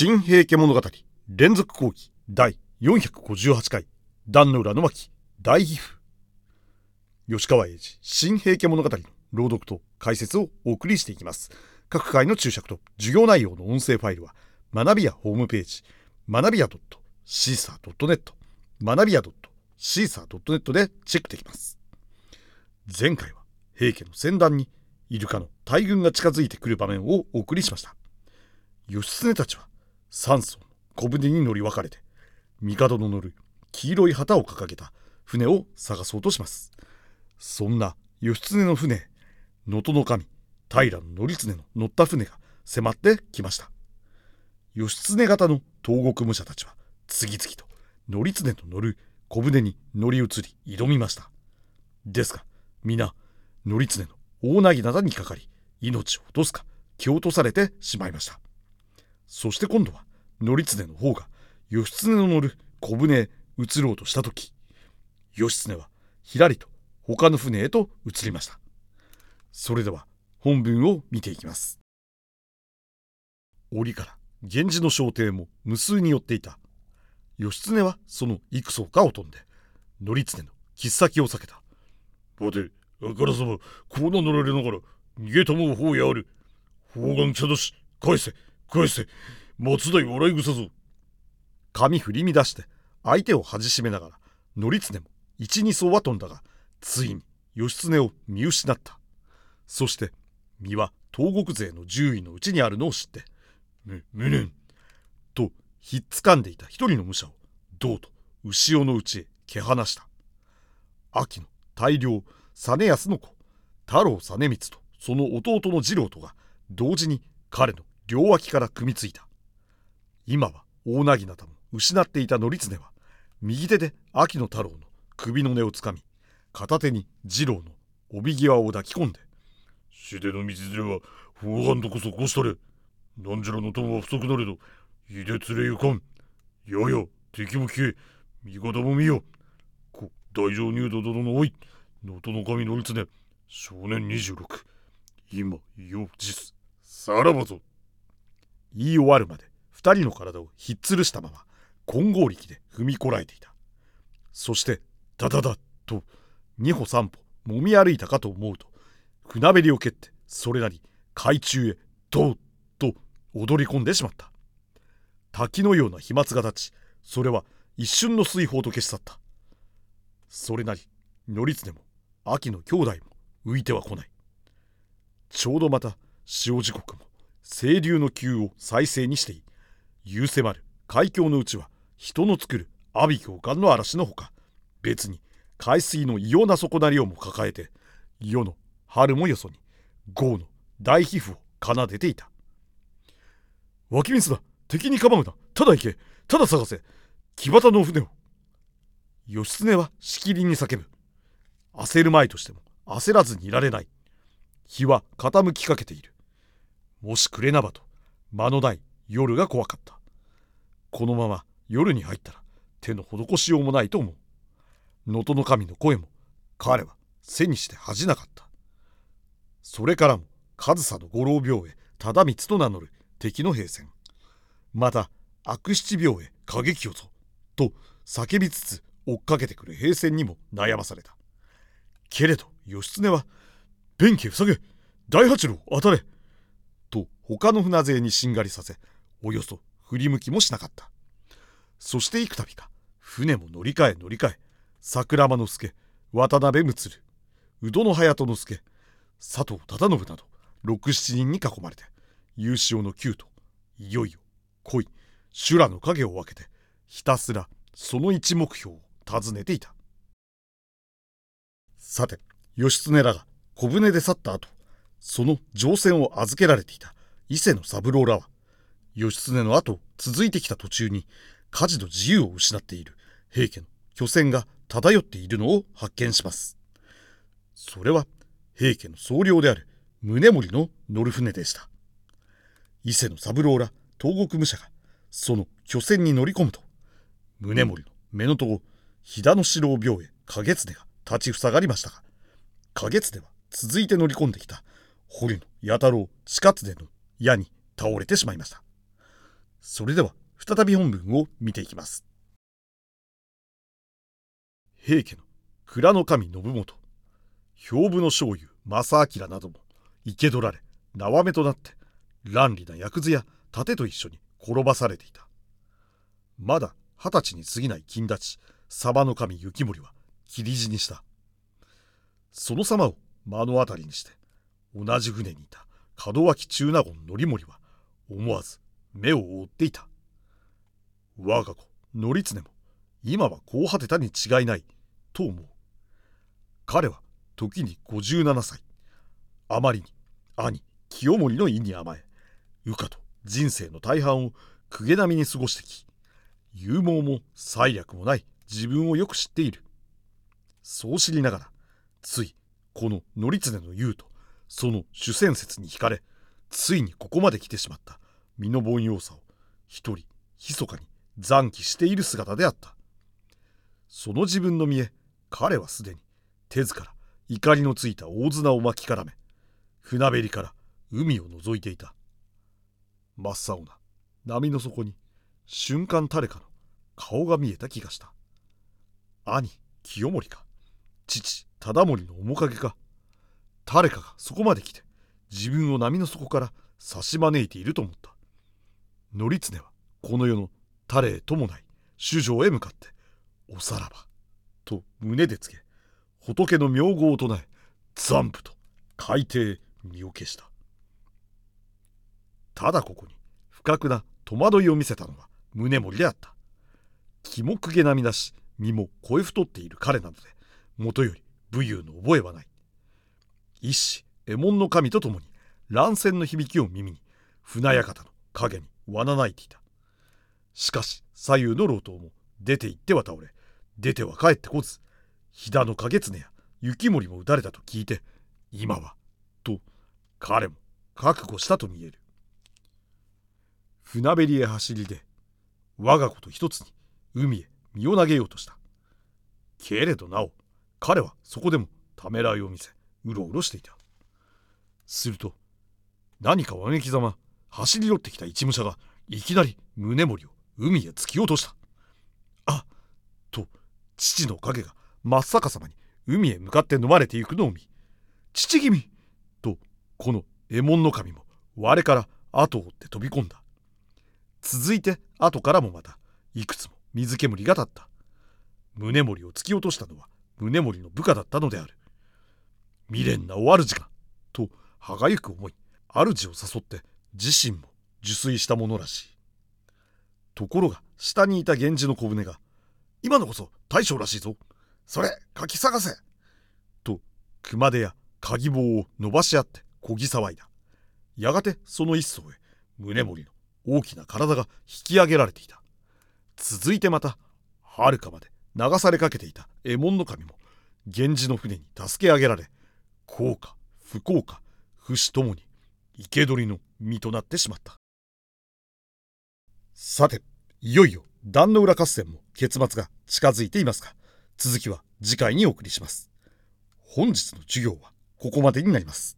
新平家物語。連続講義。第458回。壇の浦の巻大皮膚吉川英治。新平家物語の朗読と解説をお送りしていきます。各回の注釈と。授業内容の音声ファイルは学びやホームページ。学びや .caesar.net 学びや .caesar.net でチェックできます。前回は平家の戦団にイルカの大軍が近づいてくる場面をお送りしました。義経たちは三層の小舟に乗り分かれて帝の乗る黄色い旗を掲げた船を探そうとします。そんな義経の船能登の神平頼経の乗った船が迫ってきました。義経方の東国武者たちは次々と頼経の乗る小舟に乗り移り挑みました。ですが皆頼経の大なぎなどにかかり命を落とすか蹴落とされてしまいました。そして今度は頼経の方が義経の乗る小舟へ移ろうとした時義経はひらりと他の船へと移りました。それでは本文を見ていきます。折から源氏の朝廷も無数に寄っていた。義経はその幾層かを飛んで頼経の切っ先を避けた。待てあからさまこう名乗られながら逃げたもう方やある。方眼茶だし返せ。返せ。松代笑い草ぞ。髪振り乱して相手を恥しめながら頼経も一二層は飛んだがついに義経を見失った。そして身は東国勢の獣医のうちにあるのを知って「む無念」とひっつかんでいた一人の武者を銅と牛尾のうちへ蹴放した。秋の大量実康の子太郎実光とその弟の次郎とが同時に彼の両脇から組みついた。今は大なぎなたも失っていた頼経は右手で秋野太郎の首の根をつかみ片手に次郎の帯際を抱き込んで「死での道連れは法眼とこそこしたれ。なんじらの友は不足なれどいで連れゆかん。やや敵も消え味方も見よ。こ大乗入道殿のおい能登の神頼経少年26今よ実さらばぞ。言い終わるまで二人の体をひっつるしたまま金剛力で踏みこらえていた。そしてダダダと二歩三歩もみ歩いたかと思うと船べりを蹴ってそれなり海中へドッと踊り込んでしまった。滝のような飛沫が立ちそれは一瞬の水泡と消し去った。それなり頼経も秋の兄弟も浮いては来ない。ちょうどまた潮時刻も清流の急を再生にしてい夕迫る。海峡のうちは人の作る阿鼻教官の嵐のほか。別に海水の異様な底なりをも抱えて世の春もよそに豪の大皮膚を奏でていた。湧き水だ。敵にかばうな。ただ行け。ただ探せ。木端の船を。義経はしきりに叫ぶ。焦るまいとしても焦らずにいられない。日は傾きかけている。もしくれなばと間のない夜が怖かった。このまま夜に入ったら手の施しようもないと思う。能登の神の声も彼は背にして恥じなかった。それからも上総の五郎病へ忠光と名乗る敵の兵戦また悪七病へ過激をぞと叫びつつ追っかけてくる兵戦にも悩まされた。けれど義経は「弁慶塞げ大八郎当たれ!」他の船勢にしんがりさせおよそ振り向きもしなかった。そして幾度か船も乗り換え乗り換え桜間之助渡辺睦宇戸の隼人之助佐藤忠信など67人に囲まれて優勝の九といよいよ恋修羅の影を分けてひたすらその一目標を尋ねていた。さて義経らが小舟で去った後その乗船を預けられていた。伊勢の三郎らは義経の後続いてきた途中に火事の自由を失っている平家の巨船が漂っているのを発見しますそれは平家の総領である宗盛の乗る船でした伊勢の三郎ら東国武者がその巨船に乗り込むと宗盛の目のとこ飛騨の城を病へ影常が立ちふさがりましたが影常は続いて乗り込んできた堀の弥太郎近常の矢に倒れてしまいました。それでは再び本文を見ていきます。平家の蔵の神信元兵部の醤油正明なども生け取られ縄目となって乱利な役図や盾と一緒に転ばされていた。まだ二十歳に過ぎない金立ちサバの神雪森は切り死にした。その様を目の当たりにして同じ船にいた。門脇中納言則盛は思わず目を覆っていた。我が子則常も今はこう果てたに違いないと思う。彼は時に57歳。あまりに兄清盛の意に甘え羽化と人生の大半を公家並みに過ごしてき勇猛も才略もない自分をよく知っている。そう知りながらついこの則常の言うとその主戦説に惹かれついにここまで来てしまった。身の凡庸さを一人密かに残機している姿であった。その自分の見え彼はすでに手ずから怒りのついた大綱を巻き絡め船べりから海を覗いていた。真っ青な波の底に瞬間誰かの顔が見えた気がした。兄清盛か父忠盛の面影か誰かがそこまで来て自分を波の底から差し招いていると思った。則常はこの世の誰へともない主女へ向かって「おさらば」と胸でつけ仏の名号を唱え残布と海底身を消した。ただここに不覚な戸惑いを見せたのは宗盛であった。気もくげなみだし身も声太っている彼なのでもとより武勇の覚えはない。一子右衛門の神と共に乱戦の響きを耳に船屋形の影にわないていた。しかし左右の老頭も出て行っては倒れ出ては帰ってこず飛騨の景常や雪森も撃たれたと聞いて今はと彼も覚悟したと見える。船べりへ走りで我が子と一つに海へ身を投げようとした。けれどなお彼はそこでもためらいを見せうろうろしていた。すると何かわめきざま走り寄ってきた一武者がいきなり宗盛を海へ突き落とした。あと父の影が真っ逆さまに海へ向かって飲まれていくのを見父君とこの右衛門の神も我から後を追って飛び込んだ。続いて後からもまたいくつも水煙が立った。宗盛を突き落としたのは宗盛の部下だったのである。未練なお主がと歯がゆく思い主を誘って自身も受水したものらしい。ところが下にいた源氏の小舟が「今のこそ大将らしいぞ。それ書き探せ!」と熊手や鍵棒を伸ばし合ってこぎ騒いだ。やがてその一層へ宗盛の大きな体が引き上げられていた。続いてまたはるかまで流されかけていた右衛門の神も源氏の船に助け上げられ幸か不幸か不死ともに生け捕りの身となってしまった。さていよいよ壇の浦合戦も結末が近づいていますが続きは次回にお送りします。本日の授業はここまでになります。